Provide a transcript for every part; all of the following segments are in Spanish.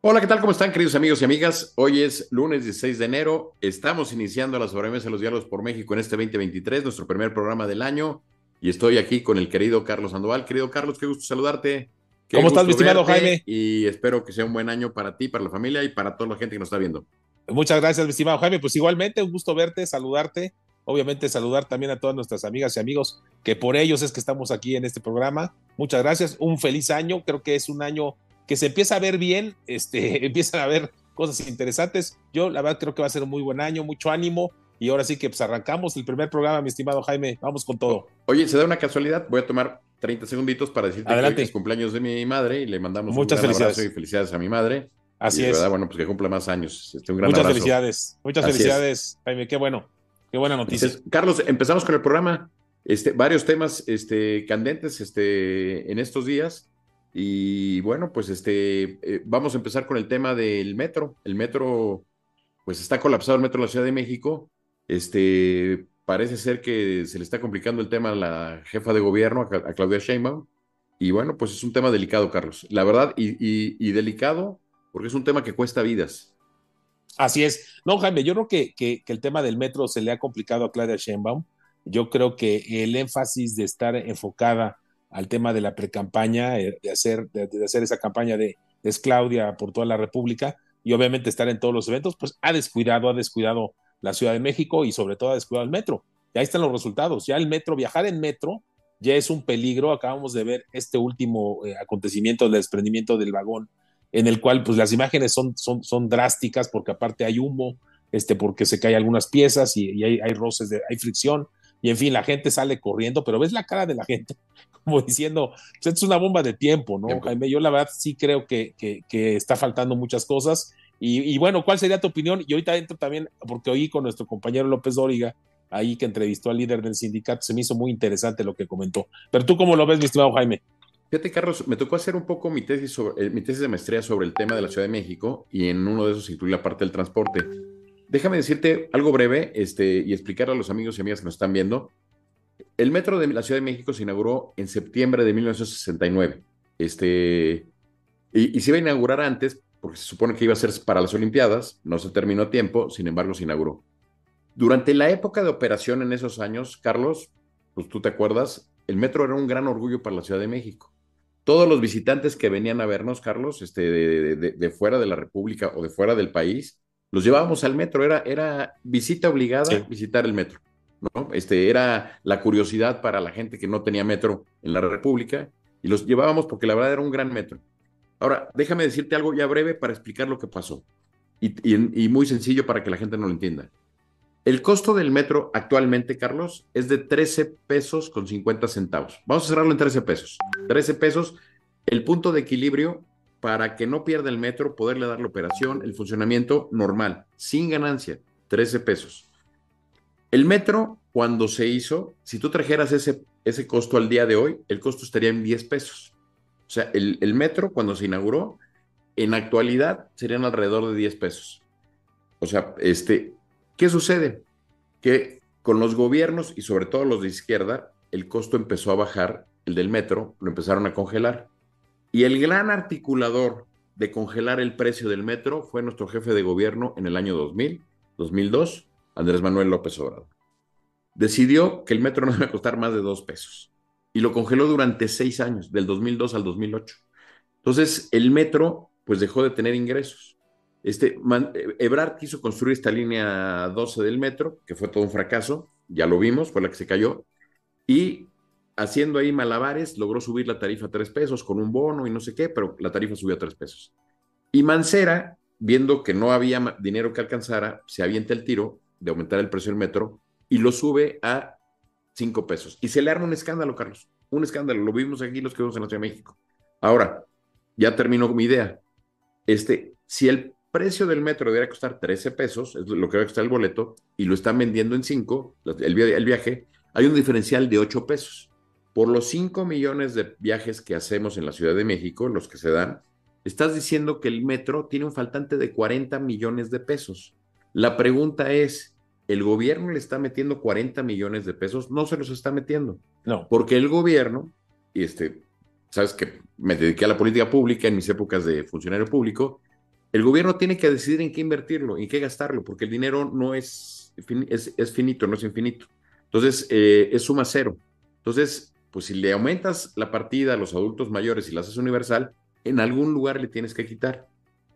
Hola, ¿qué tal? ¿Cómo están, queridos amigos y amigas? Hoy es lunes 16 de enero. Estamos iniciando la sobremesa de los diálogos por México en este 2023, nuestro primer programa del año. Y estoy aquí con el querido Carlos Sandoval. Querido Carlos, qué gusto saludarte. Qué ¿Cómo estás, mi estimado Jaime? Y espero que sea un buen año para ti, para la familia y para toda la gente que nos está viendo. Muchas gracias, mi estimado Jaime. Pues igualmente, un gusto verte, saludarte. Obviamente, saludar también a todas nuestras amigas y amigos, que por ellos es que estamos aquí en este programa. Muchas gracias. Un feliz año. Creo que es un año que se empieza a ver bien, este, empiezan a ver cosas interesantes. Yo, la verdad, creo que va a ser un muy buen año, mucho ánimo. Y ahora sí que pues arrancamos el primer programa, mi estimado Jaime. Vamos con todo. Oye, se da una casualidad. Voy a tomar 30 segunditos para decirte Adelante. que hoy es cumpleaños de mi madre y le mandamos Muchas un gran felicidades. abrazo y felicidades a mi madre. Así Y de es. verdad, bueno, pues que cumpla más años. Este, un gran Muchas abrazo. felicidades. Muchas Así es. felicidades, Jaime. Qué bueno. Qué buena noticia. Entonces, Carlos, empezamos con el programa. Este, varios temas este, candentes este, en estos días. Y bueno, pues este, eh, vamos a empezar con el tema del metro. El metro, pues está colapsado el metro de la Ciudad de México. Este, parece ser que se le está complicando el tema a la jefa de gobierno, a, Cla- a Claudia Sheinbaum. Y bueno, pues es un tema delicado, Carlos. La verdad, y delicado porque es un tema que cuesta vidas. Así es. No, Jaime, yo creo que, que, que el tema del metro se le ha complicado a Claudia Sheinbaum. Yo creo que el énfasis de estar enfocada al tema de la precampaña, eh, de hacer, de, hacer esa campaña de es Claudia por toda la República y obviamente estar en todos los eventos, pues ha descuidado, ha descuidado la Ciudad de México y sobre todo ha descuidado el metro. Y ahí están los resultados. Ya el metro, viajar en metro ya es un peligro. Acabamos de ver este último eh, acontecimiento del desprendimiento del vagón en el cual pues las imágenes son, son, son drásticas porque aparte hay humo, este, porque se caen algunas piezas y, y hay, hay, roces, de, hay fricción y en fin, la gente sale corriendo, pero ves la cara de la gente como diciendo, pues, es una bomba de tiempo, ¿no, Tiempo. Jaime? Yo la verdad sí creo que, que, que está faltando muchas cosas y, y, bueno, ¿cuál sería tu opinión? Y ahorita entro también, porque oí con nuestro compañero López Dóriga, ahí que entrevistó al líder del sindicato, se me hizo muy interesante lo que comentó. Pero tú cómo lo ves, mi estimado Jaime? Fíjate, Carlos, me tocó hacer un poco mi tesis, sobre, eh, mi tesis de maestría sobre el tema de la Ciudad de México y en uno de esos incluye la parte del transporte. Déjame decirte algo breve este, y explicar a los amigos y amigas que nos están viendo. El metro de la Ciudad de México se inauguró en septiembre de 1969. Este, y, y se iba a inaugurar antes porque se supone que iba a ser para las Olimpiadas, no se terminó a tiempo, sin embargo se inauguró. Durante la época de operación en esos años, Carlos, pues tú te acuerdas, el metro era un gran orgullo para la Ciudad de México todos los visitantes que venían a vernos, Carlos, este, de, de, de, fuera de la República o de fuera del país, los llevábamos al metro, era, era visita obligada sí. visitar el metro, ¿no? Este, era la curiosidad para la gente que no tenía metro en la República y los llevábamos porque la verdad era un gran metro. Ahora, déjame decirte algo ya breve para explicar lo que pasó y, y, muy sencillo para que la gente no lo entienda. El costo del metro actualmente, Carlos, es de 13 pesos con 50 centavos. Vamos a cerrarlo en 13 pesos. 13 pesos, el punto de equilibrio para que no pierda el metro, poderle dar la operación, el funcionamiento normal, sin ganancia, 13 pesos. El metro, cuando se hizo, si tú trajeras ese, ese costo al día de hoy, el costo estaría en 10 pesos. O sea, el, el metro, cuando se inauguró, en actualidad serían alrededor de 10 pesos. O sea, este, ¿Qué sucede? Que con los gobiernos y sobre todo los de izquierda, el costo empezó a bajar, el del metro, lo empezaron a congelar. Y el gran articulador de congelar el precio del metro fue nuestro jefe de gobierno en el año 2000, 2002, Andrés Manuel López Obrador. Decidió que el metro no debe costar más de dos pesos y lo congeló durante seis años, del 2002 al 2008. Entonces, el metro pues dejó de tener ingresos. Este, man, Ebrard quiso construir esta línea 12 del metro, que fue todo un fracaso, ya lo vimos, fue la que se cayó, y haciendo ahí malabares logró subir la tarifa a 3 pesos con un bono y no sé qué, pero la tarifa subió a 3 pesos. Y Mancera, viendo que no había dinero que alcanzara, se avienta el tiro de aumentar el precio del metro y lo sube a 5 pesos. Y se le arma un escándalo, Carlos, un escándalo, lo vimos aquí los que vemos en la Ciudad de México. Ahora, ya terminó mi idea. Este, si el precio del metro debería costar 13 pesos, es lo que va a costar el boleto, y lo están vendiendo en 5, el, el, viaje, hay un diferencial de 8 pesos. Por los 5 millones de viajes que hacemos en la Ciudad de México, los que se dan, estás diciendo que el metro tiene un faltante de 40 millones de pesos. La pregunta es, ¿el gobierno le está metiendo 40 millones de pesos? No se los está metiendo. No. Porque el gobierno, y este, sabes que me dediqué a la política pública en mis épocas de funcionario público, el gobierno tiene que decidir en qué invertirlo, en qué gastarlo, porque el dinero no es, es, finito, no es infinito. Entonces, eh, es suma cero. Entonces, pues si le aumentas la partida a los adultos mayores y la haces universal, en algún lugar le tienes que quitar.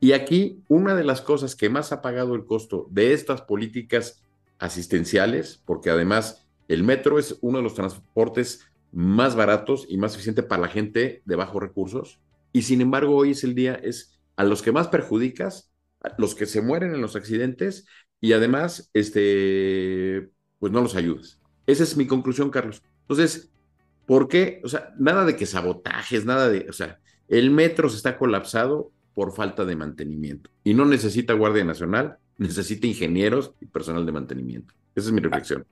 Y aquí, una de las cosas que más ha pagado el costo de estas políticas asistenciales, porque además el metro es uno de los transportes más baratos y más eficiente para la gente de bajos recursos, y sin embargo hoy es el día, es a los que más perjudicas, a los que se mueren en los accidentes, y además, este, pues no los ayudas. Esa es mi conclusión, Carlos. Entonces, ¿por qué? O sea, nada de que sabotajes, nada de, o sea, el metro se está colapsado por falta de mantenimiento. Y no necesita Guardia Nacional, necesita ingenieros y personal de mantenimiento. Esa es mi reflexión.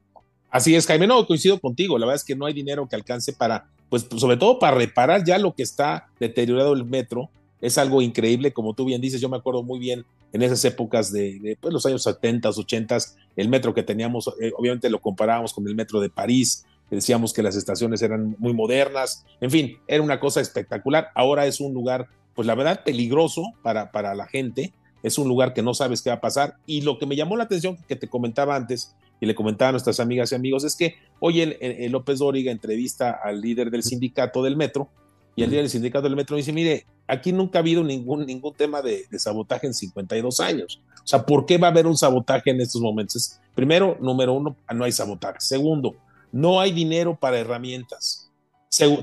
Así es, Jaime, no, coincido contigo, la verdad es que no hay dinero que alcance para, pues sobre todo para reparar ya lo que está deteriorado el metro, es algo increíble, como tú bien dices, yo me acuerdo muy bien en esas épocas de, pues, los años 70, 80, el metro que teníamos, eh, obviamente lo comparábamos con el metro de París, decíamos que las estaciones eran muy modernas, en fin, era una cosa espectacular. Ahora es un lugar, pues la verdad, peligroso para, para la gente, es un lugar que no sabes qué va a pasar. Y lo que me llamó la atención, que te comentaba antes, y le comentaba a nuestras amigas y amigos, es que hoy el, López Dóriga entrevista al líder del sindicato del metro, y el líder del sindicato del metro dice, mire, aquí nunca ha habido ningún, ningún tema de, de, sabotaje en 52 años. O sea, ¿por qué va a haber un sabotaje en estos momentos? Primero, número uno, no hay sabotaje. Segundo, no hay dinero para herramientas.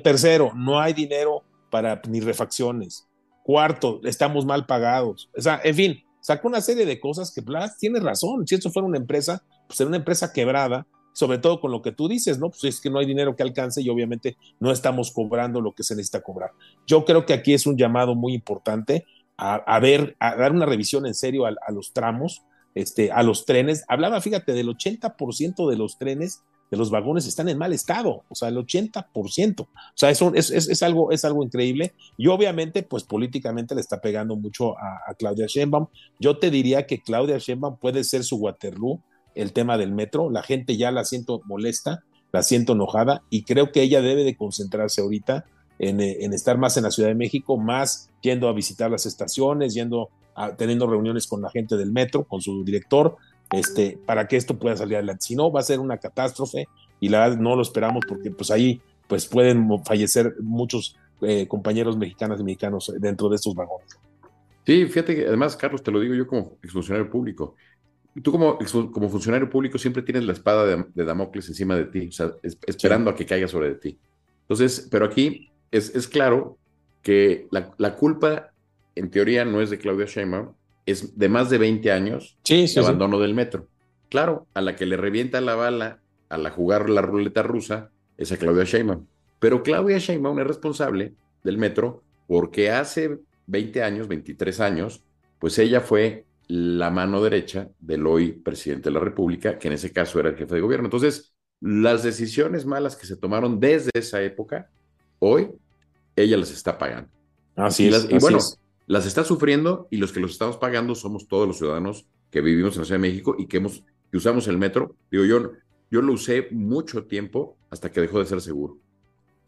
Tercero, no hay dinero para ni refacciones. Cuarto, estamos mal pagados. O sea, en fin, sacó una serie de cosas que Blas tiene razón. Si esto fuera una empresa, pues era una empresa quebrada, sobre todo con lo que tú dices, ¿no? Pues es que no hay dinero que alcance y obviamente no estamos cobrando lo que se necesita cobrar. Yo creo que aquí es un llamado muy importante a, ver, a dar una revisión en serio a, a los tramos, este, a los trenes. Hablaba, fíjate, del 80% de los trenes de los vagones están en mal estado, o sea, el 80%. O sea, eso es, es, algo, es algo increíble. Y obviamente, pues políticamente le está pegando mucho a, Claudia Sheinbaum. Yo te diría que Claudia Sheinbaum puede ser su Waterloo, el tema del metro. La gente ya la siento molesta, la siento enojada y creo que ella debe de concentrarse ahorita en, en estar más en la Ciudad de México, más yendo a visitar las estaciones, yendo a, teniendo reuniones con la gente del metro, con su director, este, para que esto pueda salir adelante. Si no, va a ser una catástrofe y la verdad no lo esperamos porque pues ahí pues pueden fallecer muchos eh, compañeros mexicanas y mexicanos dentro de estos vagones. Sí, fíjate que además, Carlos, te lo digo yo como exfuncionario público. Tú como, como funcionario público siempre tienes la espada de, Damocles encima de ti, o sea, esperando a que caiga sobre de ti. Entonces, pero aquí es, es claro que la, la, culpa, en teoría, no es de Claudia Sheinbaum, es de más de 20 años de abandono del metro. Claro, a la que le revienta la bala a la jugar la ruleta rusa es a Claudia Sheinbaum. Pero Claudia Sheinbaum es responsable del metro porque hace 20 años, 23 años, pues ella fue la mano derecha del hoy presidente de la República, que en ese caso era el jefe de gobierno. Entonces, las decisiones malas que se tomaron desde esa época, hoy ella las está pagando. Así es. Y bueno, las está sufriendo y los que los estamos pagando somos todos los ciudadanos que vivimos en la Ciudad de México y que, hemos, que usamos el metro. Digo, yo, yo lo usé mucho tiempo hasta que dejó de ser seguro.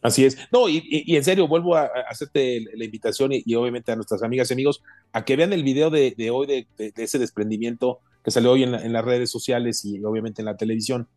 Así es. No, y, en serio, vuelvo a, hacerte la invitación y, obviamente a nuestras amigas y amigos a que vean el video de, hoy de, ese desprendimiento que salió hoy en, las redes sociales y obviamente en la televisión,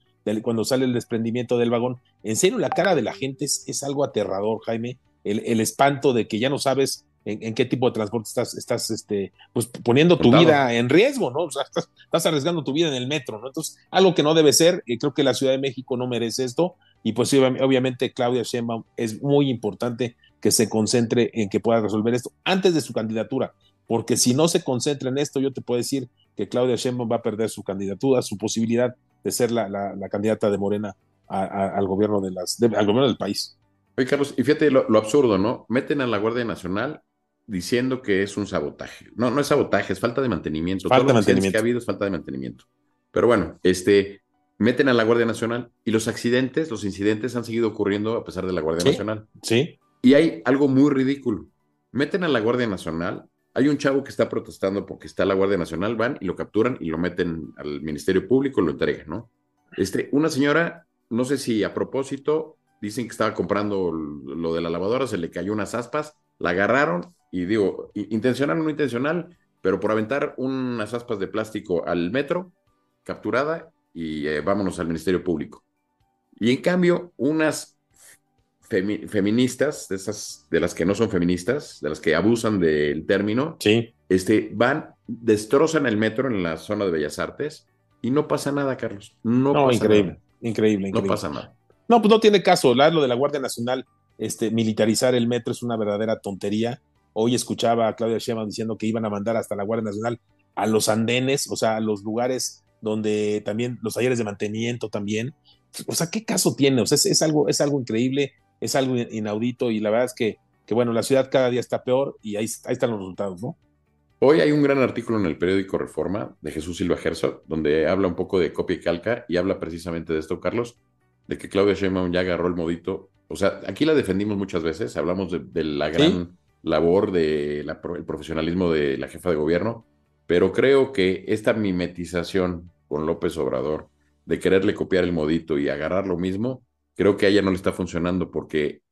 cuando sale el desprendimiento del vagón. En serio, la cara de la gente es, algo aterrador, Jaime. El, el, espanto de que ya no sabes en, qué tipo de transporte estás, estás este, pues, poniendo tu vida en riesgo, ¿no? O sea, estás, arriesgando tu vida en el metro, ¿no? Entonces, algo que no debe ser, y creo que la Ciudad de México no merece esto, y pues obviamente Claudia Sheinbaum es muy importante que se concentre en que pueda resolver esto antes de su candidatura, porque si no se concentra en esto, yo te puedo decir que Claudia Sheinbaum va a perder su candidatura, su posibilidad de ser la, la, candidata de Morena al gobierno de las, al gobierno del país. Oye, Carlos, y fíjate lo, lo, absurdo, ¿no? Meten a la Guardia Nacional diciendo que es un sabotaje. No, no es sabotaje, es falta de mantenimiento. Falta de mantenimiento. que ha habido es falta de mantenimiento. Pero bueno, este, meten a la Guardia Nacional y los accidentes, los incidentes han seguido ocurriendo a pesar de la Guardia Nacional. Sí. Y hay algo muy ridículo. Meten a la Guardia Nacional. Hay un chavo que está protestando porque está la Guardia Nacional, van y lo capturan y lo meten al Ministerio Público y lo entregan, ¿no? Este, una señora, no sé si a propósito, dicen que estaba comprando lo de la lavadora, se le cayó unas aspas, la agarraron y digo, intencional o no intencional, pero por aventar unas aspas de plástico al metro, capturada y eh, vámonos al Ministerio Público. Y en cambio, unas feministas, de esas, de las que no son feministas, de las que abusan del término, sí. este, van, destrozan el metro en la zona de Bellas Artes y no pasa nada, Carlos. No, pasa increíble, nada. increíble, increíble. No pasa nada. No, pues no tiene caso. Lo de la Guardia Nacional, este, militarizar el metro es una verdadera tontería. Hoy escuchaba a Claudia Sheinbaum diciendo que iban a mandar hasta la Guardia Nacional a los andenes, o sea, a los lugares donde también los talleres de mantenimiento también. O sea, ¿qué caso tiene? O sea, es, es algo, es algo increíble es algo inaudito y la verdad es que, que, bueno, la ciudad cada día está peor y ahí, ahí están los resultados, ¿no? Hoy hay un gran artículo en el periódico Reforma de Jesús Silva Herzog, donde habla un poco de copia y calca y habla precisamente de esto, Carlos, de que Claudia Sheinbaum ya agarró el modito. O sea, aquí la defendimos muchas veces, hablamos de, de la gran ¿Sí? Labor del de profesionalismo de la jefa de gobierno, pero creo que esta mimetización con López Obrador, de quererle copiar el modito y agarrar lo mismo, creo que a ella no le está funcionando porque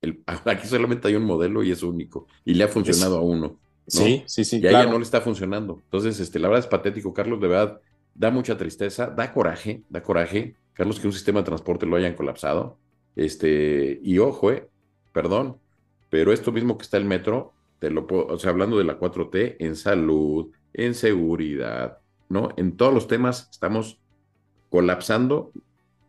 el, aquí solamente hay un modelo y es único y le ha funcionado es, a uno. ¿no? Sí, sí, sí. Y a claro. ella no le está funcionando. Entonces, este, la verdad es patético, Carlos, de verdad, da mucha tristeza, da coraje, da coraje, Carlos, que un sistema de transporte lo hayan colapsado. Este, y ojo, eh, perdón, pero esto mismo que está el metro, te lo puedo, o sea, hablando de la 4T, en salud, en seguridad, ¿no? En todos los temas estamos colapsando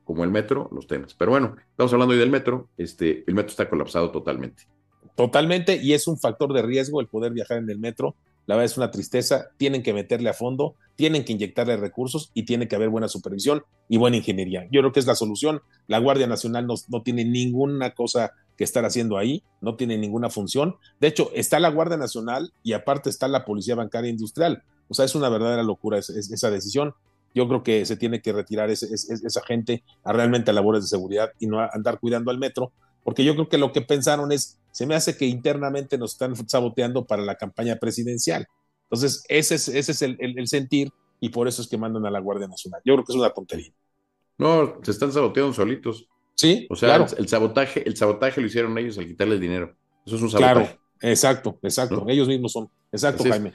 como el metro, los temas. Pero bueno, estamos hablando hoy del metro, este, el metro está colapsado totalmente. Totalmente, y es un factor de riesgo el poder viajar en el metro. La verdad es una tristeza, tienen que meterle a fondo, tienen que inyectarle recursos y tiene que haber buena supervisión y buena ingeniería. Yo creo que es la solución. La Guardia Nacional no, no tiene ninguna cosa que estar haciendo ahí, no tiene ninguna función. De hecho, está la Guardia Nacional y aparte está la Policía Bancaria Industrial. O sea, es una verdadera locura esa, esa decisión yo creo que se tiene que retirar esa gente a realmente a labores de seguridad y no a andar cuidando al metro, porque yo creo que lo que pensaron es, se me hace que internamente nos están saboteando para la campaña presidencial. Entonces, ese es, ese es el, el sentir y por eso es que mandan a la Guardia Nacional. Yo creo que es una tontería. No, se están saboteando solitos. Sí, o sea, claro. el, el, sabotaje, el sabotaje lo hicieron ellos al quitarle el dinero. Eso es un sabotaje. Claro, exacto, exacto. ¿No? Ellos mismos son. Exacto, Jaime.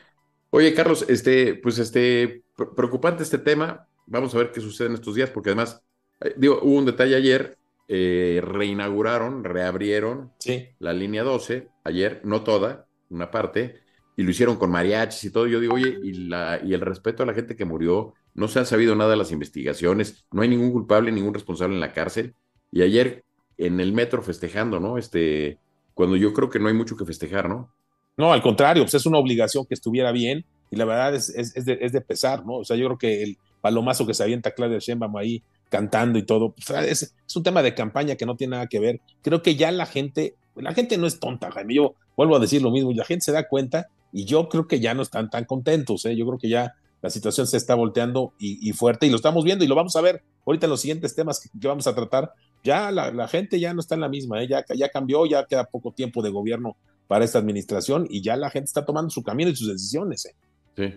Oye, Carlos, este, pues este, preocupante este tema. Vamos a ver qué sucede en estos días, porque además, eh, digo, hubo un detalle ayer, eh, reinauguraron, reabrieron sí. la línea 12, ayer, no toda, una parte, y lo hicieron con mariachis y todo. Yo digo, oye, y, la, y el respeto a la gente que murió, no se han sabido nada de las investigaciones, no hay ningún culpable, ningún responsable en la cárcel. Y ayer en el metro festejando, ¿no? Este, cuando yo creo que no hay mucho que festejar, ¿no? No, al contrario, pues es una obligación que estuviera bien y la verdad es, es, es, de, es, de, pesar, ¿no? O sea, yo creo que el palomazo que se avienta Claudia Sheinbaum ahí cantando y todo, pues es, un tema de campaña que no tiene nada que ver. Creo que ya la gente, la gente no es tonta, Jaime, yo vuelvo a decir lo mismo, la gente se da cuenta y yo creo que ya no están tan contentos, ¿eh? Yo creo que ya la situación se está volteando y, fuerte y lo estamos viendo y lo vamos a ver ahorita los siguientes temas que vamos a tratar. Ya la, la, gente ya no está en la misma, ¿eh? ya, ya cambió, ya queda poco tiempo de gobierno para esta administración y ya la gente está tomando su camino y sus decisiones. ¿eh? Sí.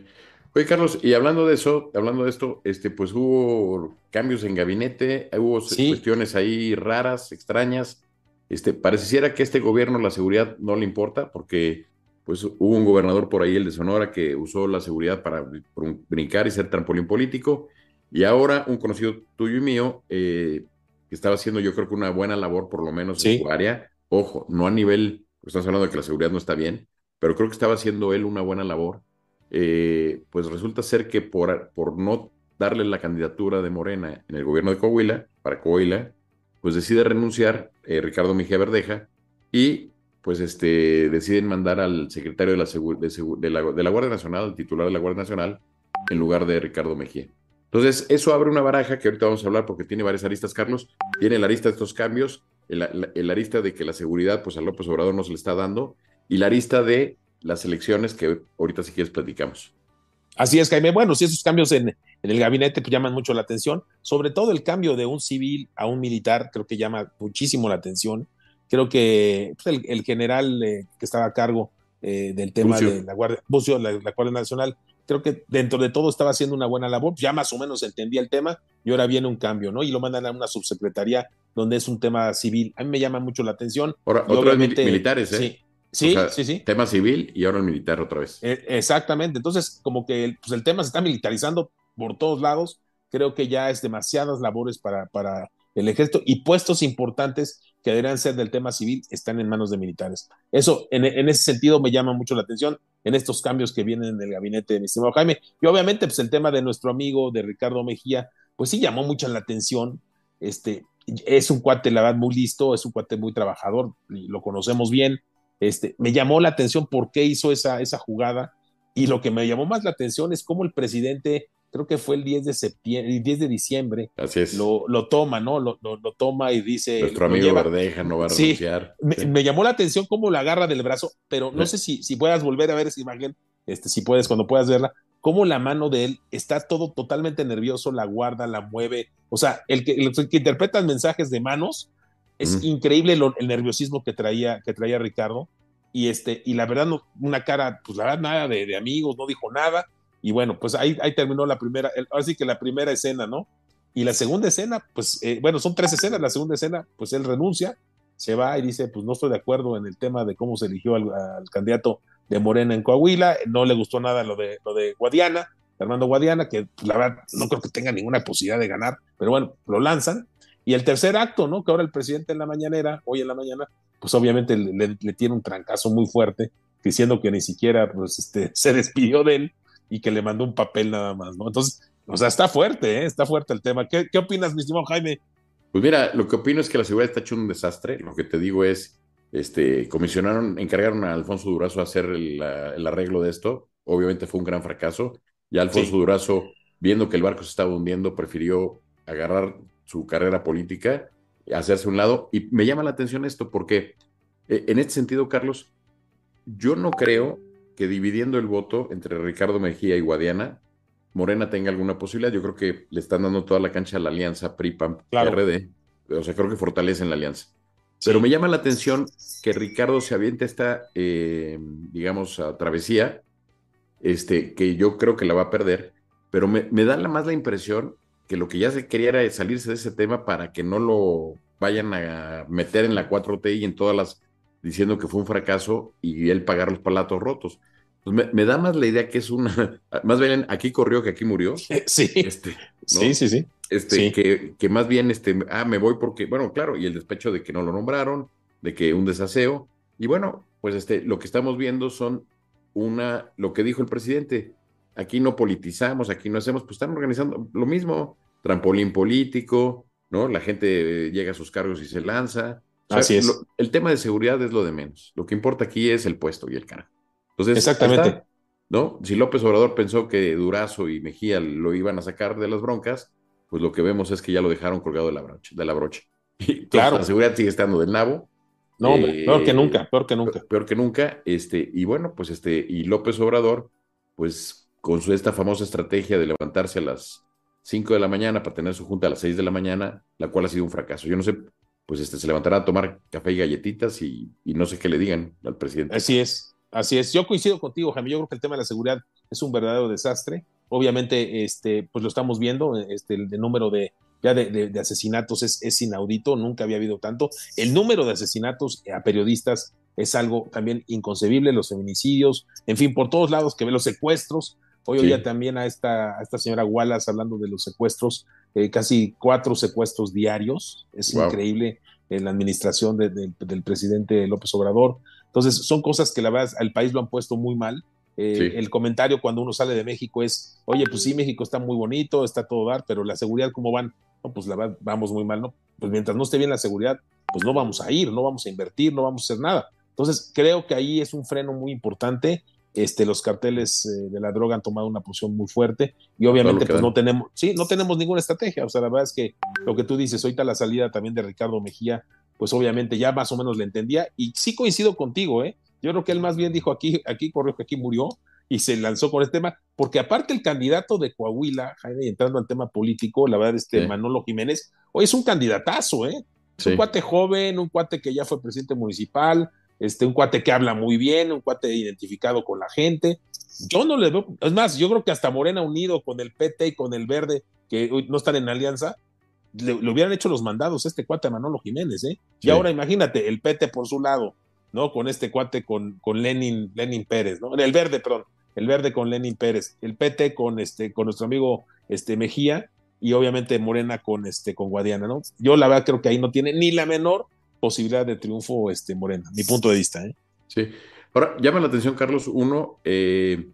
Oye, Carlos, y hablando de eso, hablando de esto, este, pues hubo cambios en gabinete, hubo sí. cuestiones ahí raras, extrañas. Este, pareciera que a este gobierno la seguridad no le importa, porque pues hubo un gobernador por ahí, el de Sonora, que usó la seguridad para brincar y ser trampolín político, y ahora un conocido tuyo y mío, eh, que estaba haciendo yo creo que una buena labor, por lo menos sí. en su área, ojo, no a nivel estamos hablando de que la seguridad no está bien, pero creo que estaba haciendo él una buena labor. Eh, pues resulta ser que por, por no darle la candidatura de Morena en el gobierno de Coahuila, para Coahuila, pues decide renunciar eh, Ricardo Mejía Verdeja y pues este, deciden mandar al secretario de la, de, de, la, de la Guardia Nacional, al titular de la Guardia Nacional, en lugar de Ricardo Mejía. Entonces, eso abre una baraja que ahorita vamos a hablar porque tiene varias aristas, Carlos. Tiene la arista de estos cambios, el, el, el, arista de que la seguridad, pues a López Obrador no se le está dando, y la arista de las elecciones que ahorita si quieres platicamos. Así es, Jaime. Bueno, sí, esos cambios en, en, el gabinete pues, llaman mucho la atención, sobre todo el cambio de un civil a un militar, creo que llama muchísimo la atención. Creo que pues, el, el, general eh, que estaba a cargo eh, del tema Bucio. de la Guardia, Bucio, la, la Guardia Nacional, creo que dentro de todo estaba haciendo una buena labor, ya más o menos entendía el tema y ahora viene un cambio, ¿no? Y lo mandan a una subsecretaría donde es un tema civil. A mí me llama mucho la atención. Ahora, otros militares, ¿eh? Sí, Sí, sí, sí. Tema civil y ahora el militar otra vez. E, exactamente. Entonces, como que el, pues el tema se está militarizando por todos lados. Creo que ya es demasiadas labores para, para el ejército y puestos importantes que deberían ser del tema civil están en manos de militares. Eso, en, en, ese sentido, me llama mucho la atención en estos cambios que vienen en el gabinete de mi estimado Jaime. Y obviamente, pues el tema de nuestro amigo, de Ricardo Mejía, pues sí llamó mucho la atención. Este, es un cuate, la verdad, muy listo, es un cuate muy trabajador, lo conocemos bien. Este, me llamó la atención por qué hizo esa, esa jugada. Y lo que me llamó más la atención es cómo el presidente creo que fue el 10 de septiembre, 10 de diciembre. Así es. Lo, lo toma, ¿no? Lo, lo, toma y dice. Nuestro amigo Verdeja no va a renunciar. Sí, me, llamó la atención cómo la agarra del brazo, pero no sé si, si puedas volver a ver esa imagen, este, si puedes, cuando puedas verla, cómo la mano de él está todo totalmente nervioso, la guarda, la mueve. O sea, el que, el que interpreta mensajes de manos, es increíble el nerviosismo que traía, que traía Ricardo. Y, este, y la verdad, no, una cara, pues la verdad, nada de, de amigos, no dijo nada y bueno, pues ahí, ahí terminó la primera, ahora sí que la primera escena, ¿no? Y la segunda escena, pues eh, bueno, son tres escenas, la segunda escena, pues él renuncia, se va y dice, pues no estoy de acuerdo en el tema de cómo se eligió al, candidato de Morena en Coahuila, no le gustó nada lo de, lo de Guadiana, Fernando Guadiana, que la verdad no creo que tenga ninguna posibilidad de ganar, pero bueno, lo lanzan. Y el tercer acto, ¿no? Que ahora el presidente en la mañanera, hoy en la mañana, pues obviamente le, le tiene un trancazo muy fuerte, diciendo que ni siquiera pues, este, se despidió de él, y que le mandó un papel nada más, ¿no? Entonces, o sea, está fuerte, ¿eh? está fuerte el tema. ¿Qué, opinas, mi estimado Jaime? Pues mira, lo que opino es que la seguridad está hecho un desastre. Lo que te digo es, este, comisionaron, encargaron a Alfonso Durazo a hacer el, arreglo de esto. Obviamente fue un gran fracaso. Ya Alfonso Durazo, viendo que el barco se estaba hundiendo, prefirió agarrar su carrera política, hacerse un lado. Y me llama la atención esto porque, eh, en este sentido, Carlos, yo no creo que dividiendo el voto entre Ricardo Mejía y Guadiana, Morena tenga alguna posibilidad. Yo creo que le están dando toda la cancha a la alianza PRI-PAN-PRD. O sea, creo que fortalecen la alianza. Pero me llama la atención que Ricardo se aviente esta, eh, digamos, a travesía, este, que yo creo que la va a perder, pero me, me da la más la impresión que lo que ya se quería era salirse de ese tema para que no lo vayan a meter en la 4T y en todas las diciendo que fue un fracaso y él pagar los palatos rotos. Pues me, da más la idea que es una, más bien aquí corrió que aquí murió. Sí, este, sí, sí, sí. Este, Que, que más bien, este, ah, me voy porque, bueno, claro, y el despecho de que no lo nombraron, de que un desaseo, y bueno, pues este, lo que estamos viendo son una, lo que dijo el presidente, aquí no politizamos, aquí no hacemos, pues están organizando lo mismo, trampolín político, ¿no? La gente llega a sus cargos y se lanza, Así es. el tema de seguridad es lo de menos. Lo que importa aquí es el puesto y el cargo. Entonces, Exactamente. ¿no? Si López Obrador pensó que Durazo y Mejía lo iban a sacar de las broncas, pues lo que vemos es que ya lo dejaron colgado de la brocha. De la brocha. Y claro. La seguridad sigue estando del nabo. No, eh, peor que nunca, peor que nunca. Peor que nunca. Este, y bueno, pues este, y López Obrador, pues con su esta famosa estrategia de levantarse a las 5 de la mañana para tener su junta a las 6 de la mañana, la cual ha sido un fracaso. Yo no sé pues este, se levantará a tomar café y galletitas y, no sé qué le digan al presidente. Así es, así es. Yo coincido contigo, Jaime. Yo creo que el tema de la seguridad es un verdadero desastre. Obviamente, este, pues lo estamos viendo, este, el, número de, ya de, asesinatos es, es, inaudito, nunca había habido tanto. El número de asesinatos a periodistas es algo también inconcebible, los feminicidios, en fin, por todos lados que ve los secuestros. Hoy oía también a esta, a esta señora Wallace hablando de los secuestros eh, casi cuatro secuestros diarios, es increíble en la administración del presidente López Obrador. Entonces, son cosas que la verdad al país lo han puesto muy mal. Eh, el comentario cuando uno sale de México es, oye, pues sí, México está muy bonito, está todo dar, pero la seguridad, ¿cómo van? No, pues la verdad, vamos muy mal, ¿no? Pues mientras no esté bien la seguridad, pues no vamos a ir, no vamos a invertir, no vamos a hacer nada. Entonces, creo que ahí es un freno muy importante este, los carteles eh, de la droga han tomado una posición muy fuerte y obviamente pues no tenemos, sí, no tenemos ninguna estrategia. O sea, la verdad es que lo que tú dices, ahorita la salida también de Ricardo Mejía, pues obviamente ya más o menos le entendía y sí coincido contigo, ¿eh? Yo creo que él más bien dijo aquí, aquí corrió que aquí murió y se lanzó con este tema, porque aparte el candidato de Coahuila, Jaime, entrando al tema político, la verdad, este Manolo Jiménez, hoy es un candidatazo, ¿eh? Es un cuate joven, un cuate que ya fue presidente municipal, este, un cuate que habla muy bien, un cuate identificado con la gente. Yo no le veo, es más, yo creo que hasta Morena unido con el PT y con el Verde, que no están en alianza, le, hubieran hecho los mandados a este cuate Manolo Jiménez, ¿eh? Y ahora imagínate, el PT por su lado, ¿no? Con este cuate, con, con Lenin, Lenin Pérez, ¿no? El verde, perdón, el verde con Lenin Pérez, el PT con, este, con nuestro amigo este, Mejía y obviamente Morena con, este, con Guadiana, ¿no? Yo la verdad creo que ahí no tiene ni la menor posibilidad de triunfo este, Morena, mi punto de vista. ¿eh? Sí. Ahora, llama la atención, Carlos, uno, eh,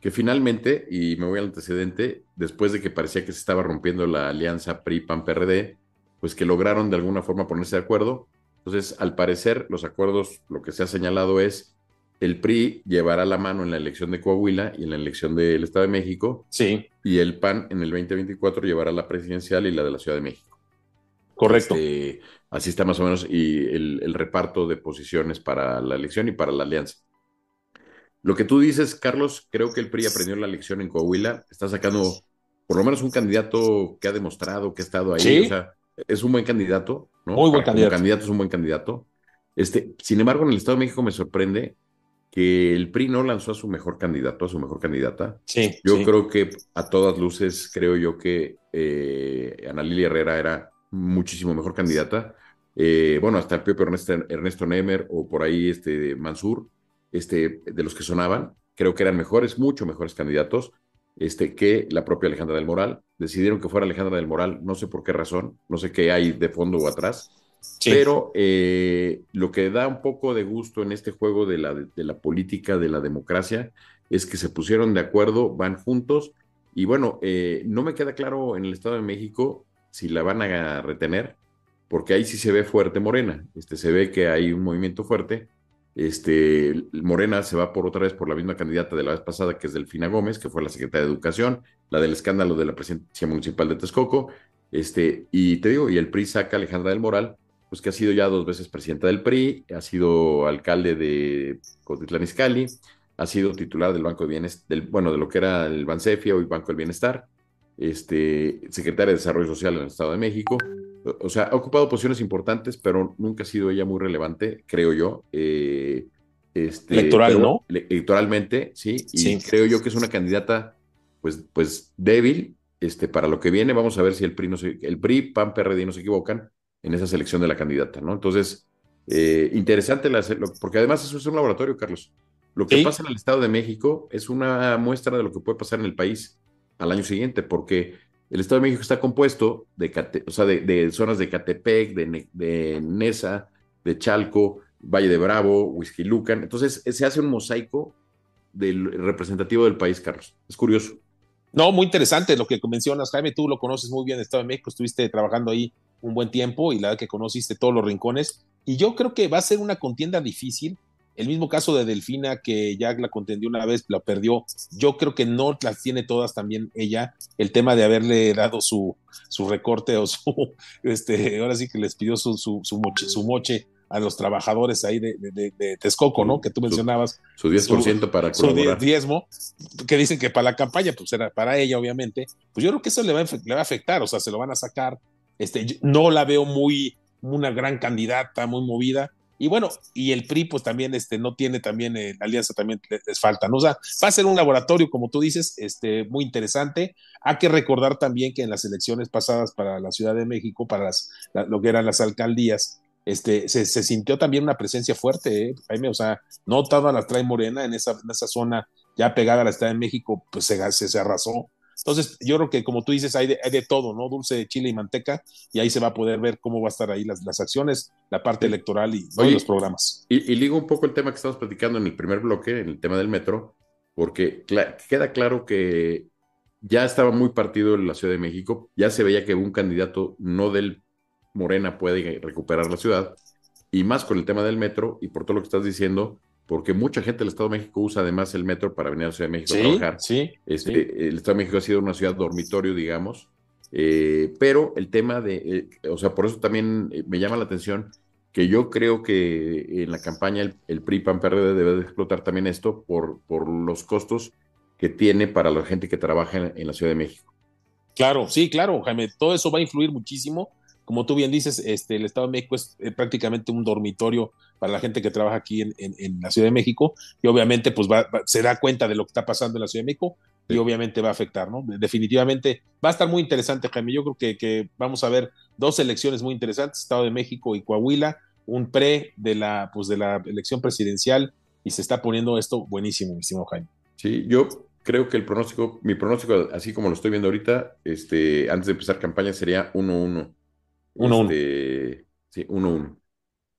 que finalmente, y me voy al antecedente, después de que parecía que se estaba rompiendo la alianza PRI-PAN-PRD, pues que lograron de alguna forma ponerse de acuerdo. Entonces, al parecer, los acuerdos, lo que se ha señalado es el PRI llevará la mano en la elección de Coahuila y en la elección del Estado de México. Sí. Y el PAN en el 2024 llevará la presidencial y la de la Ciudad de México. Correcto. Este, así está más o menos y el, reparto de posiciones para la elección y para la alianza. Lo que tú dices, Carlos, creo que el PRI aprendió la elección en Coahuila. Está sacando por lo menos un candidato que ha demostrado que ha estado ahí. ¿Sí? O sea, es un buen candidato, ¿no? Muy buen candidato. candidato es un buen candidato. Este, sin embargo, en el Estado de México me sorprende que el PRI no lanzó a su mejor candidato, a su mejor candidata. Sí, yo creo que a todas luces, creo yo que eh, Ana Lilia Herrera era muchísimo mejor candidata. Eh, bueno, hasta el propio Ernesto, Ernesto Nemer o por ahí este Mansur, este, de los que sonaban, creo que eran mejores, mucho mejores candidatos este, que la propia Alejandra del Moral. Decidieron que fuera Alejandra del Moral, no sé por qué razón, no sé qué hay de fondo o atrás, pero eh, lo que da un poco de gusto en este juego de la, de la política, de la democracia, es que se pusieron de acuerdo, van juntos. Y bueno, eh, no me queda claro en el Estado de México si la van a retener, porque ahí sí se ve fuerte Morena. Este, se ve que hay un movimiento fuerte. Este, Morena se va por otra vez por la misma candidata de la vez pasada, que es Delfina Gómez, que fue la secretaria de Educación, la del escándalo de la presidencia municipal de Texcoco. Este, y te digo, y el PRI saca a Alejandra del Moral, pues que ha sido ya dos veces presidenta del PRI, ha sido alcalde de Cotitlán Izcalli, ha sido titular del Banco de Bienestar, del, bueno, de lo que era el Bansefia, hoy Banco del Bienestar, este, secretaria de Desarrollo Social en el Estado de México. O sea, ha ocupado posiciones importantes, pero nunca ha sido ella muy relevante, creo yo. Eh, este, Electoral, ¿no? Electoralmente, sí, y creo yo que es una candidata, pues, pues débil, este, para lo que viene. Vamos a ver si el PRI, no se, el PRI, PAN, PRD no se equivocan en esa selección de la candidata, ¿no? Entonces, eh, interesante, la, porque además eso es un laboratorio, Carlos. Lo que pasa en el Estado de México es una muestra de lo que puede pasar en el país al año siguiente, porque el Estado de México está compuesto de, zonas de Catepec, de, de, Nesa, de Chalco, Valle de Bravo, Whisky Lucan. Entonces, se hace un mosaico del representativo del país, Carlos. Es curioso. No, muy interesante lo que mencionas, Jaime. Tú lo conoces muy bien, el Estado de México, estuviste trabajando ahí un buen tiempo y la verdad que conociste todos los rincones. Y yo creo que va a ser una contienda difícil. El mismo caso de Delfina, que ya la contendió una vez, la perdió. Yo creo que no las tiene todas también ella. El tema de haberle dado su, su recorte o su, este, ahora sí que les pidió su, su, su, moche, su moche a los trabajadores ahí de, de, Texcoco, ¿no? Que tú mencionabas. Su, 10% para colaborar. Su diezmo, que dicen que para la campaña, pues era para ella, obviamente. Pues yo creo que eso le va, le va a afectar, o sea, se lo van a sacar este, no la veo muy, una gran candidata, muy movida. Y bueno, y el PRI, pues también este, no tiene también, eh, la alianza también les, falta. O sea, va a ser un laboratorio, como tú dices, este, muy interesante. Hay que recordar también que en las elecciones pasadas para la Ciudad de México, para las, lo que eran las alcaldías, este, se, sintió también una presencia fuerte, ¿eh? Jaime, o sea, no toda la trae Morena en esa, en esa zona ya pegada a la Ciudad de México, pues se, se, se arrasó entonces, yo creo que como tú dices, hay de, todo, ¿no? Dulce de chile y manteca, y ahí se va a poder ver cómo va a estar ahí las, las acciones, la parte electoral y los programas. Y, y, ligo un poco el tema que estamos platicando en el primer bloque, en el tema del metro, porque queda claro que ya estaba muy partido en la Ciudad de México, ya se veía que un candidato no del Morena puede recuperar la ciudad, y más con el tema del metro, y por todo lo que estás diciendo, porque mucha gente del Estado de México usa además el metro para venir a la Ciudad de México a trabajar. Sí, este, El Estado de México ha sido una ciudad dormitorio, digamos, eh, pero el tema de, eh, o sea, por eso también eh, me llama la atención que yo creo que en la campaña el, el PRI PAN PRD debe de explotar también esto por, por los costos que tiene para la gente que trabaja en, en la Ciudad de México. Claro, sí, claro, Jaime, todo eso va a influir muchísimo como tú bien dices, este, el Estado de México es eh, prácticamente un dormitorio para la gente que trabaja aquí en, la Ciudad de México y obviamente pues se da cuenta de lo que está pasando en la Ciudad de México y obviamente va a afectar, ¿no? Definitivamente va a estar muy interesante, Jaime. Yo creo que, vamos a ver dos elecciones muy interesantes, Estado de México y Coahuila. un pre de la, pues, de la elección presidencial y se está poniendo esto buenísimo, mi estimado Jaime. Sí, yo creo que el pronóstico, mi pronóstico, así como lo estoy viendo ahorita, este, antes de empezar campaña sería 1-1. 1-1. Este, sí, 1-1.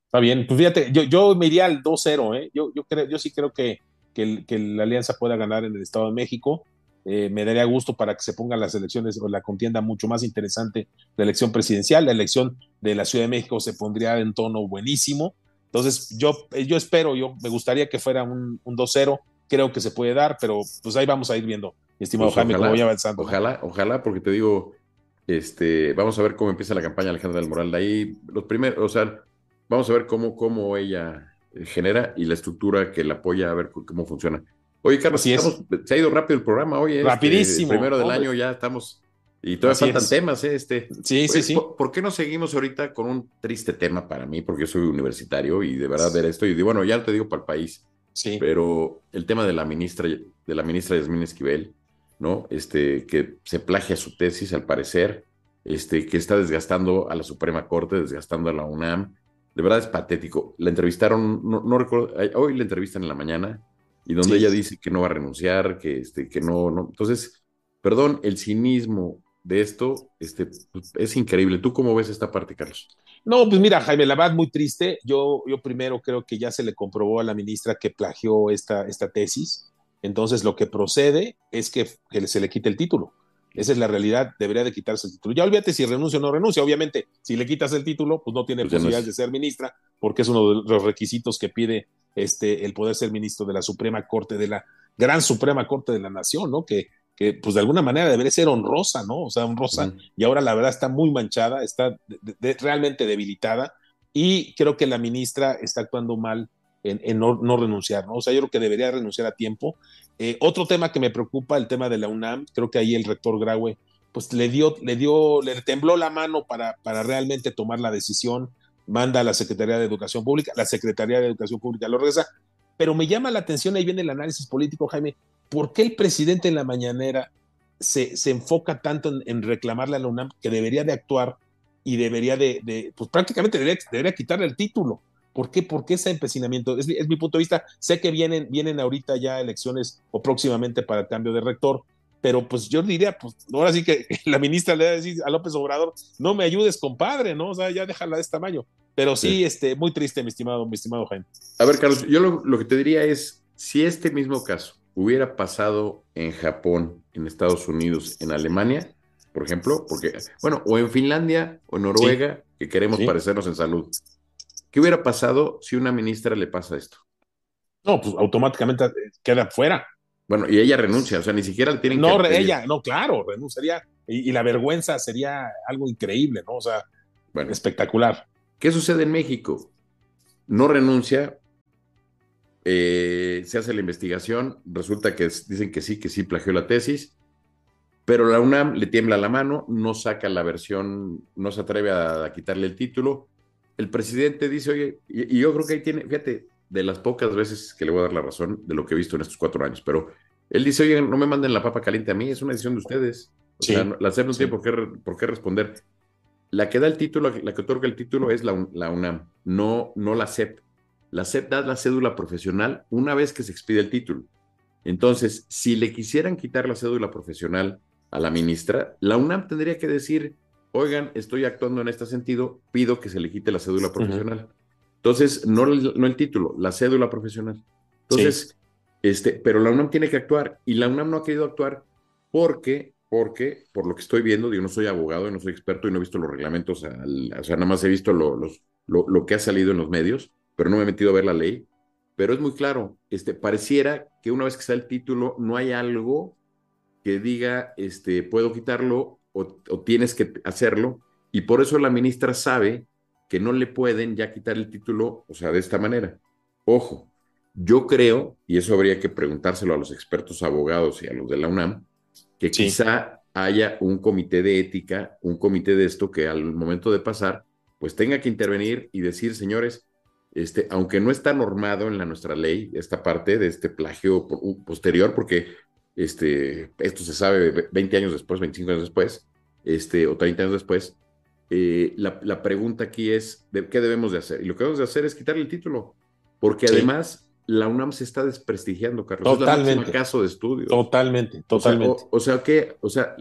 Está bien, pues fíjate, yo, yo me iría al 2-0, ¿eh? Yo, yo, creo, yo sí creo que, que, que, la alianza pueda ganar en el Estado de México. Eh, me daría gusto para que se pongan las elecciones o la contienda mucho más interesante, la elección presidencial, la elección de la Ciudad de México se pondría en tono buenísimo. Entonces, yo, yo espero, yo me gustaría que fuera un, un 2-0, creo que se puede dar, pero pues ahí vamos a ir viendo, estimado Pues Jaime, ojalá, cómo voy avanzando. Ojalá, ojalá, porque te digo, este, vamos a ver cómo empieza la campaña Alejandra del Moral. De ahí, los primeros, o sea, vamos a ver cómo, cómo ella eh, genera y la estructura que la apoya, a ver cómo funciona. Oye, Carlos, es. estamos- se ha ido rápido el programa hoy. ¿eh? Este, Rapidísimo, el primero del hombre. año ya estamos. Y todavía Así faltan es. temas, ¿eh? Este. Sí, sí, Oye, sí. ¿por, por qué no seguimos ahorita con un triste tema para mí? Porque yo soy universitario y de verdad ver esto, y digo, bueno, ya te digo para el país, Sí, pero el tema de la ministra, de la ministra Yasmín Esquivel, ¿no? Este, que se plagia su tesis, al parecer, este, que está desgastando a la Suprema Corte, desgastando a la UNAM. De verdad es patético. La entrevistaron, no, no recuerdo, hoy la entrevistan en la mañana, y donde Sí. ella dice que no va a renunciar, que, este, que no, no. Entonces, perdón, el cinismo de esto este, pues, es increíble. ¿Tú cómo ves esta parte, Carlos? No, pues mira, Jaime, la verdad muy triste. Yo, yo primero creo que ya se le comprobó a la ministra que plagió esta, esta tesis. Entonces, lo que procede es que, que se le quite el título. Esa es la realidad, debería de quitarse el título. Ya olvídate si renuncia o no renuncia. Obviamente, si le quitas el título, pues no tiene Pues no posibilidades es. de ser ministra, porque es uno de los requisitos que pide este, el poder ser ministro de la Suprema Corte, de la gran Suprema Corte de la Nación, ¿no? Que, que pues de alguna manera debería ser honrosa, ¿no? O sea, honrosa y ahora la verdad está muy manchada, está de- de- realmente debilitada y creo que la ministra está actuando mal en, en no, no renunciar, ¿no? O sea, yo creo que debería renunciar a tiempo. Eh, otro tema que me preocupa, el tema de la UNAM, creo que ahí el rector Graue, pues le dio, le dio, le tembló la mano para, para realmente tomar la decisión, manda a la Secretaría de Educación Pública, la Secretaría de Educación Pública lo regresa, pero me llama la atención, ahí viene el análisis político, Jaime, ¿por qué el presidente en la mañanera se, se enfoca tanto en, reclamarle a la UNAM que debería de actuar y debería de, de pues prácticamente debería, debería, quitarle el título. ¿Por qué? ¿Por qué ese empecinamiento? Es, es, mi punto de vista. Sé que vienen, vienen ahorita ya elecciones o próximamente para el cambio de rector, pero pues yo diría, pues ahora sí que la ministra le va a decir a López Obrador, no me ayudes, compadre, ¿no? O sea, ya déjala de este tamaño. Pero sí, sí. este, muy triste, mi estimado, mi estimado Jaime. A ver, Carlos, yo lo, lo que te diría es, si este mismo caso hubiera pasado en Japón, en Estados Unidos, en Alemania, por ejemplo, porque, bueno, o en Finlandia o en Noruega, sí. que queremos sí. parecernos en salud. ¿Qué hubiera pasado si una ministra le pasa esto? No, pues automáticamente queda fuera. Bueno, y ella renuncia, o sea, ni siquiera le tienen no, que. No, ella, no, claro, renunciaría. Y, y, la vergüenza sería algo increíble, ¿no? O sea, bueno, espectacular. ¿Qué sucede en México? No renuncia, eh, se hace la investigación, resulta que es, dicen que sí, que sí plagió la tesis, pero la UNAM le tiembla la mano, no saca la versión, no se atreve a, a quitarle el título. El presidente dice, oye, y, y, yo creo que ahí tiene, fíjate, de las pocas veces que le voy a dar la razón de lo que he visto en estos cuatro años, pero él dice, oye, no me manden la papa caliente a mí, es una decisión de ustedes. O sí, sea, la SEP no sí. tiene por qué, por qué responder. La que da el título, la que otorga el título es la, la UNAM, no, no la SEP. La SEP da la cédula profesional una vez que se expide el título. Entonces, si le quisieran quitar la cédula profesional a la ministra, la UNAM tendría que decir, oigan, estoy actuando en este sentido, pido que se le quite la cédula profesional. Uh -huh. Entonces, no, no, el título, la cédula profesional. Entonces, sí. este, pero la UNAM tiene que actuar y la UNAM no ha querido actuar porque, porque, por lo que estoy viendo, yo no soy abogado y no soy experto y no he visto los reglamentos, al, o sea, nada más he visto lo, los, lo, lo, que ha salido en los medios, pero no me he metido a ver la ley. Pero es muy claro, este, pareciera que una vez que está el título, no hay algo que diga, este, puedo quitarlo o, o tienes que hacerlo, y por eso la ministra sabe que no le pueden ya quitar el título, o sea, de esta manera. Ojo, yo creo, y eso habría que preguntárselo a los expertos abogados y a los de la UNAM, que sí. quizá haya un comité de ética, un comité de esto que al momento de pasar, pues tenga que intervenir y decir, señores, este, aunque no está normado en la, nuestra ley esta parte de este plagio posterior, porque este, esto se sabe 20 años después, 25 años después, este, o 30 años después, eh, la, pregunta aquí es, ¿de ¿qué debemos de hacer? Y lo que debemos de hacer es quitarle el título, porque además la UNAM se está desprestigiando, Carlos. Totalmente. Es caso de estudio. Totalmente, totalmente. O sea, que, o sea,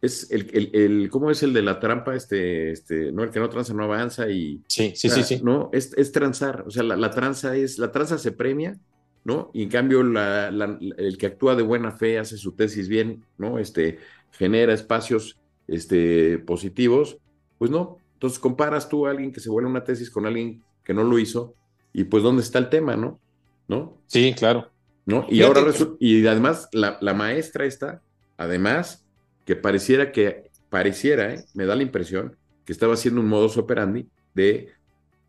es el, el, el, ¿cómo es el de la trampa? Este, este, no, el que no tranza no avanza y. Sí, sí, sí, sí. No, es, es transar. O sea, la, la, tranza es, la tranza se premia, ¿no? Y en cambio, la, el que actúa de buena fe, hace su tesis bien, ¿no? Este, genera espacios este, positivos, pues no. Entonces comparas tú a alguien que se vuelve una tesis con alguien que no lo hizo, y pues dónde está el tema, ¿no? ¿no? Sí, claro. ¿No? Y ahora y además la, maestra está, además, que pareciera que, pareciera, ¿eh? me da la impresión, que estaba haciendo un modus operandi de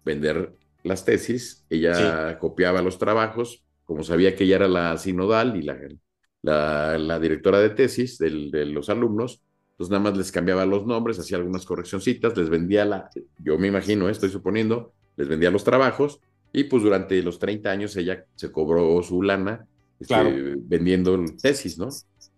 vender las tesis, ella copiaba los trabajos, como sabía que ella era la sinodal y la, la, directora de tesis de los alumnos, entonces nada más les cambiaba los nombres, hacía algunas correccioncitas, les vendía la, yo me imagino, ¿eh? estoy suponiendo, les vendía los trabajos y pues durante los 30 años ella se cobró su lana este, vendiendo tesis, ¿no?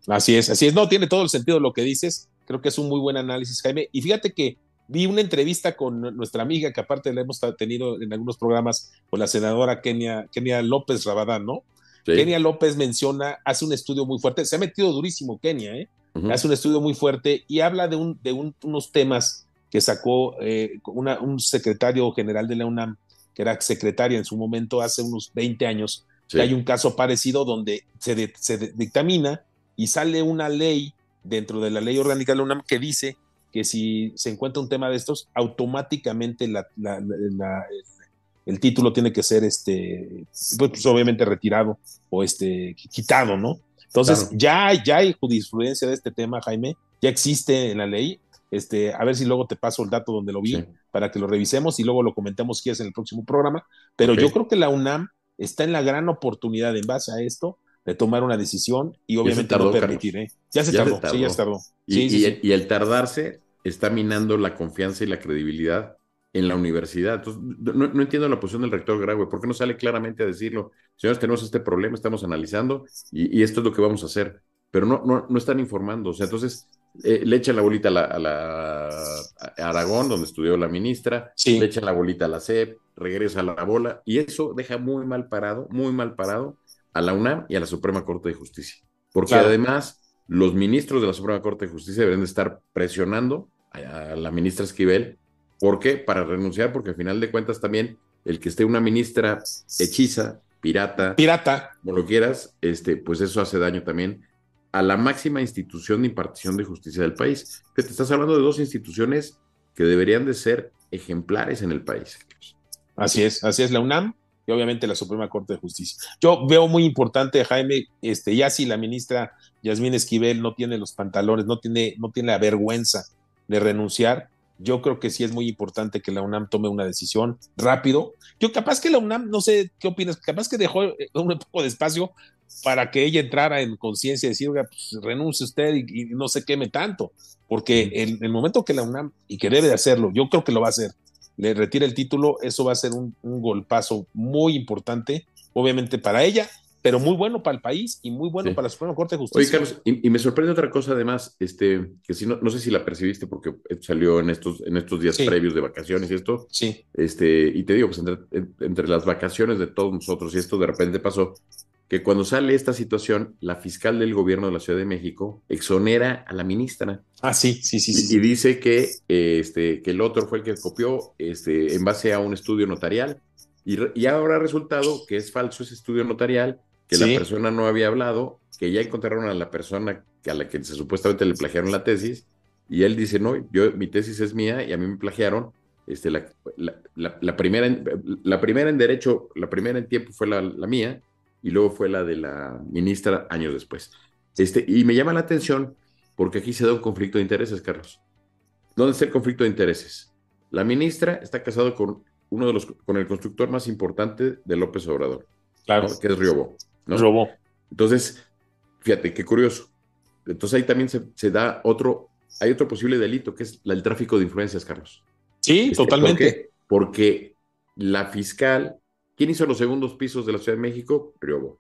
Así es, así es. No, tiene todo el sentido lo que dices. Creo que es un muy buen análisis, Jaime. Y fíjate que vi una entrevista con nuestra amiga, que aparte la hemos tenido en algunos programas, con la senadora Kenia, Kenia López Rabadán, ¿no? Kenia López menciona, hace un estudio muy fuerte, se ha metido durísimo Kenia, ¿eh? Hace un estudio muy fuerte y habla de, un, de unos temas que sacó eh, un secretario general de la UNAM, que era secretaria en su momento hace unos 20 años, que hay un caso parecido donde se, se dictamina y sale una ley dentro de la ley orgánica de la UNAM que dice que si se encuentra un tema de estos, automáticamente la, el, título tiene que ser este, pues, obviamente retirado o este, quitado, ¿no? Entonces, ya, ya hay jurisprudencia de este tema, Jaime, ya existe en la ley, este, a ver si luego te paso el dato donde lo vi para que lo revisemos y luego lo comentemos si es en el próximo programa. Pero yo creo que la UNAM está en la gran oportunidad en base a esto de tomar una decisión y obviamente no permitir. ¿eh? Ya, se, tardó, sí, ya se tardó. Y, el, tardarse está minando la confianza y la credibilidad en la universidad. Entonces, no, entiendo la posición del rector Graue. ¿Por qué no sale claramente a decirlo? Señores, tenemos este problema, estamos analizando y, y esto es lo que vamos a hacer. Pero no, no, no están informando. O sea, entonces eh, le echan la bolita a la, Aragón, donde estudió la ministra, le echan la bolita a la CEP, regresa la bola, y eso deja muy mal parado, muy mal parado a la UNAM y a la Suprema Corte de Justicia. Porque además, los ministros de la Suprema Corte de Justicia deben de estar presionando a, la ministra Esquivel. ¿Por qué? Para renunciar, porque al final de cuentas también el que esté una ministra hechiza, pirata, pirata, como lo quieras, este, pues eso hace daño también a la máxima institución de impartición de justicia del país. Que te estás hablando de dos instituciones que deberían de ser ejemplares en el país. Así es, así es la UNAM y obviamente la Suprema Corte de Justicia. Yo veo muy importante, Jaime, este, ya si la ministra Yasmín Esquivel no tiene los pantalones, no tiene, no tiene la vergüenza de renunciar, yo creo que sí es muy importante que la UNAM tome una decisión rápido. Yo capaz que la UNAM, no sé qué opinas, capaz que dejó eh, un poco de espacio para que ella entrara en conciencia y decir, oiga, pues renuncie usted y, no se queme tanto, porque en el momento que la UNAM, y que debe de hacerlo, yo creo que lo va a hacer, le retire el título, eso va a ser un, golpazo muy importante, obviamente para ella, pero muy bueno para el país y muy bueno para la Suprema Corte de Justicia. Oye, Carlos, y, me sorprende otra cosa además, este, que si no, no sé si la percibiste porque salió en estos, en estos días previos de vacaciones y esto. Sí. Este, y te digo, pues entre, entre las vacaciones de todos nosotros y esto de repente pasó, que cuando sale esta situación, la fiscal del gobierno de la Ciudad de México exonera a la ministra. Ah, sí, sí, sí. Y, dice que, este, que el otro fue el que copió este, en base a un estudio notarial. Y, y ahora ha resultado que es falso ese estudio notarial, que la persona no había hablado, que ya encontraron a la persona a la que se, supuestamente le plagiaron la tesis, y él dice, no, yo, mi tesis es mía y a mí me plagiaron. Este, la, la, primera, en, la primera en derecho, la primera en tiempo fue la, mía, y luego fue la de la ministra años después. Este, y me llama la atención porque aquí se da un conflicto de intereses, Carlos. ¿Dónde está el conflicto de intereses? La ministra está casada con uno de los, con el constructor más importante de López Obrador, claro. que es Riobó. ¿No? Riobó. Entonces, fíjate, qué curioso. Entonces ahí también se, da otro, hay otro posible delito, que es el tráfico de influencias, Carlos. Sí, este, totalmente. Porque la fiscal ¿Quién hizo los segundos pisos de la Ciudad de México? Riobo.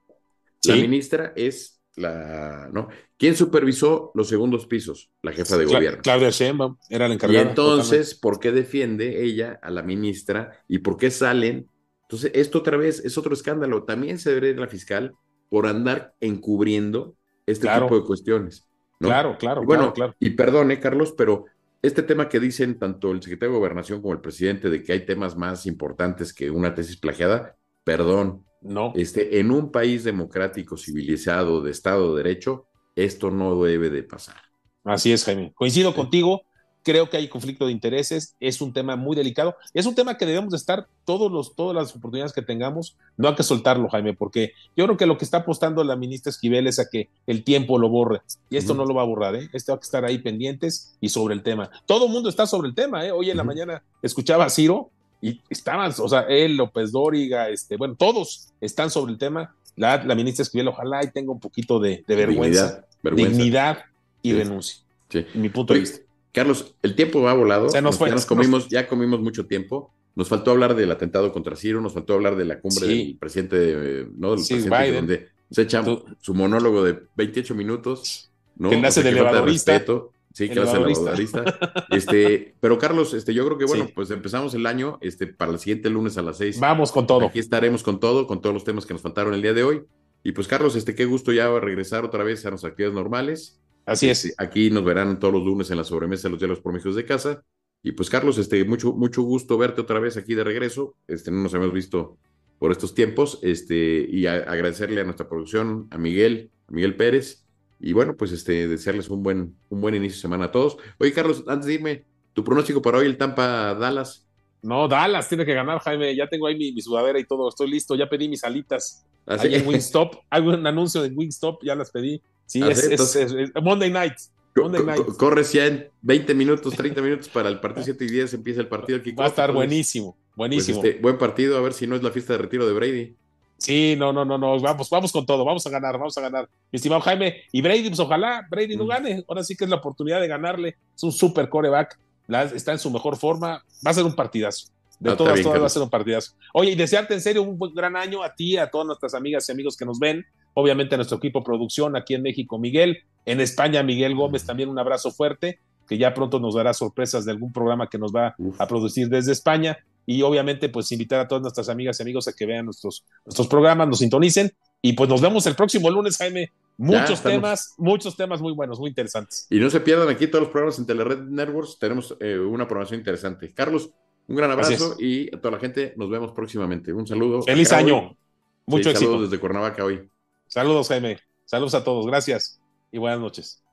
La ministra es la, ¿no? ¿Quién supervisó los segundos pisos? La jefa de gobierno. Claudia Sheinbaum era la encargada. Y entonces, ¿por qué defiende ella a la ministra y por qué salen? Entonces, esto otra vez es otro escándalo. También se debería ir la fiscal por andar encubriendo este tipo de cuestiones. Claro, claro, bueno, claro, Y perdone, Carlos, pero este tema que dicen tanto el secretario de Gobernación como el presidente de que hay temas más importantes que una tesis plagiada, perdón. No. Este, en un país democrático, civilizado, de Estado de Derecho, esto no debe de pasar. Así es, Jaime. Coincido contigo creo que hay conflicto de intereses, es un tema muy delicado, es un tema que debemos de estar todos los, todas las oportunidades que tengamos, no hay que soltarlo, Jaime, porque yo creo que lo que está apostando la ministra Esquivel es a que el tiempo lo borre, y esto no lo va a borrar, ¿eh? Esto va a estar ahí pendientes y sobre el tema. Todo el mundo está sobre el tema, ¿eh? Hoy en la mañana escuchaba a Ciro y estaban, o sea, él, López Dóriga, este, bueno, todos están sobre el tema. La, la ministra Esquivel, ojalá y tenga un poquito de, vergüenza, dignidad, y renuncie. Sí. Mi punto de vista. Carlos, el tiempo ha volado. ya nos comimos, ya comimos mucho tiempo. Nos faltó hablar del atentado contra Ciro, nos faltó hablar de la cumbre del presidente, ¿no? Del presidente donde se echa su monólogo de 28 minutos, ¿no? Que nace de elevadorista. Sí, que hace elevadorista. este, pero Carlos, este, yo creo que bueno, pues empezamos el año, este, para el siguiente lunes a las 6. Vamos con todo. Aquí estaremos con todo, con todos los temas que nos faltaron el día de hoy. Y pues Carlos, este, qué gusto ya regresar otra vez a nuestras actividades normales. Así es. Aquí nos verán todos los lunes en la sobremesa de los diálogos por México de casa. Y pues, Carlos, este, mucho, mucho gusto verte otra vez aquí de regreso. Este, no nos hemos visto por estos tiempos. Este, y agradecerle a nuestra producción, a Miguel, a Miguel Pérez. Y bueno, pues este, desearles un buen, un buen inicio de semana a todos. Oye, Carlos, antes de irme, tu pronóstico para hoy, el Tampa Dallas. No, Dallas tiene que ganar, Jaime. Ya tengo ahí mi, sudadera y todo. Estoy listo. Ya pedí mis alitas. Así. Hay en Wingstop. Hay un anuncio de Wingstop. Ya las pedí. Sí, es, Monday Night. Monday Night. Corres ya en 20 minutos, 30 minutos para el partido 7 y 10 empieza el partido Va a estar buenísimo, pues, buenísimo. este, buen partido, a ver si no es la fiesta de retiro de Brady. Sí, no, no, no, no, vamos, vamos con todo, vamos a ganar, vamos a ganar. Mi estimado Jaime, y Brady, pues ojalá Brady no mm. gane, ahora sí que es la oportunidad de ganarle, es un super coreback, está en su mejor forma, va a ser un partidazo. De todas, todas va a ser un partidazo. Oye, y desearte en serio un gran año a ti, a todas nuestras amigas y amigos que nos ven, obviamente a nuestro equipo producción aquí en México, Miguel, en España, Miguel Gómez, también un abrazo fuerte, que ya pronto nos dará sorpresas de algún programa que nos va a producir desde España. Y obviamente, pues invitar a todas nuestras amigas y amigos a que vean nuestros, nuestros programas, nos sintonicen. Y pues nos vemos el próximo lunes, Jaime. Muchos temas, muchos temas muy buenos, muy interesantes. Y no se pierdan aquí todos los programas en Telered Networks. Tenemos eh, una programación interesante. Carlos, un gran abrazo y a toda la gente nos vemos próximamente. Un saludo. Feliz año. Mucho éxito. Saludos desde Cuernavaca hoy. Saludos, Jaime. Saludos a todos. Gracias y buenas noches.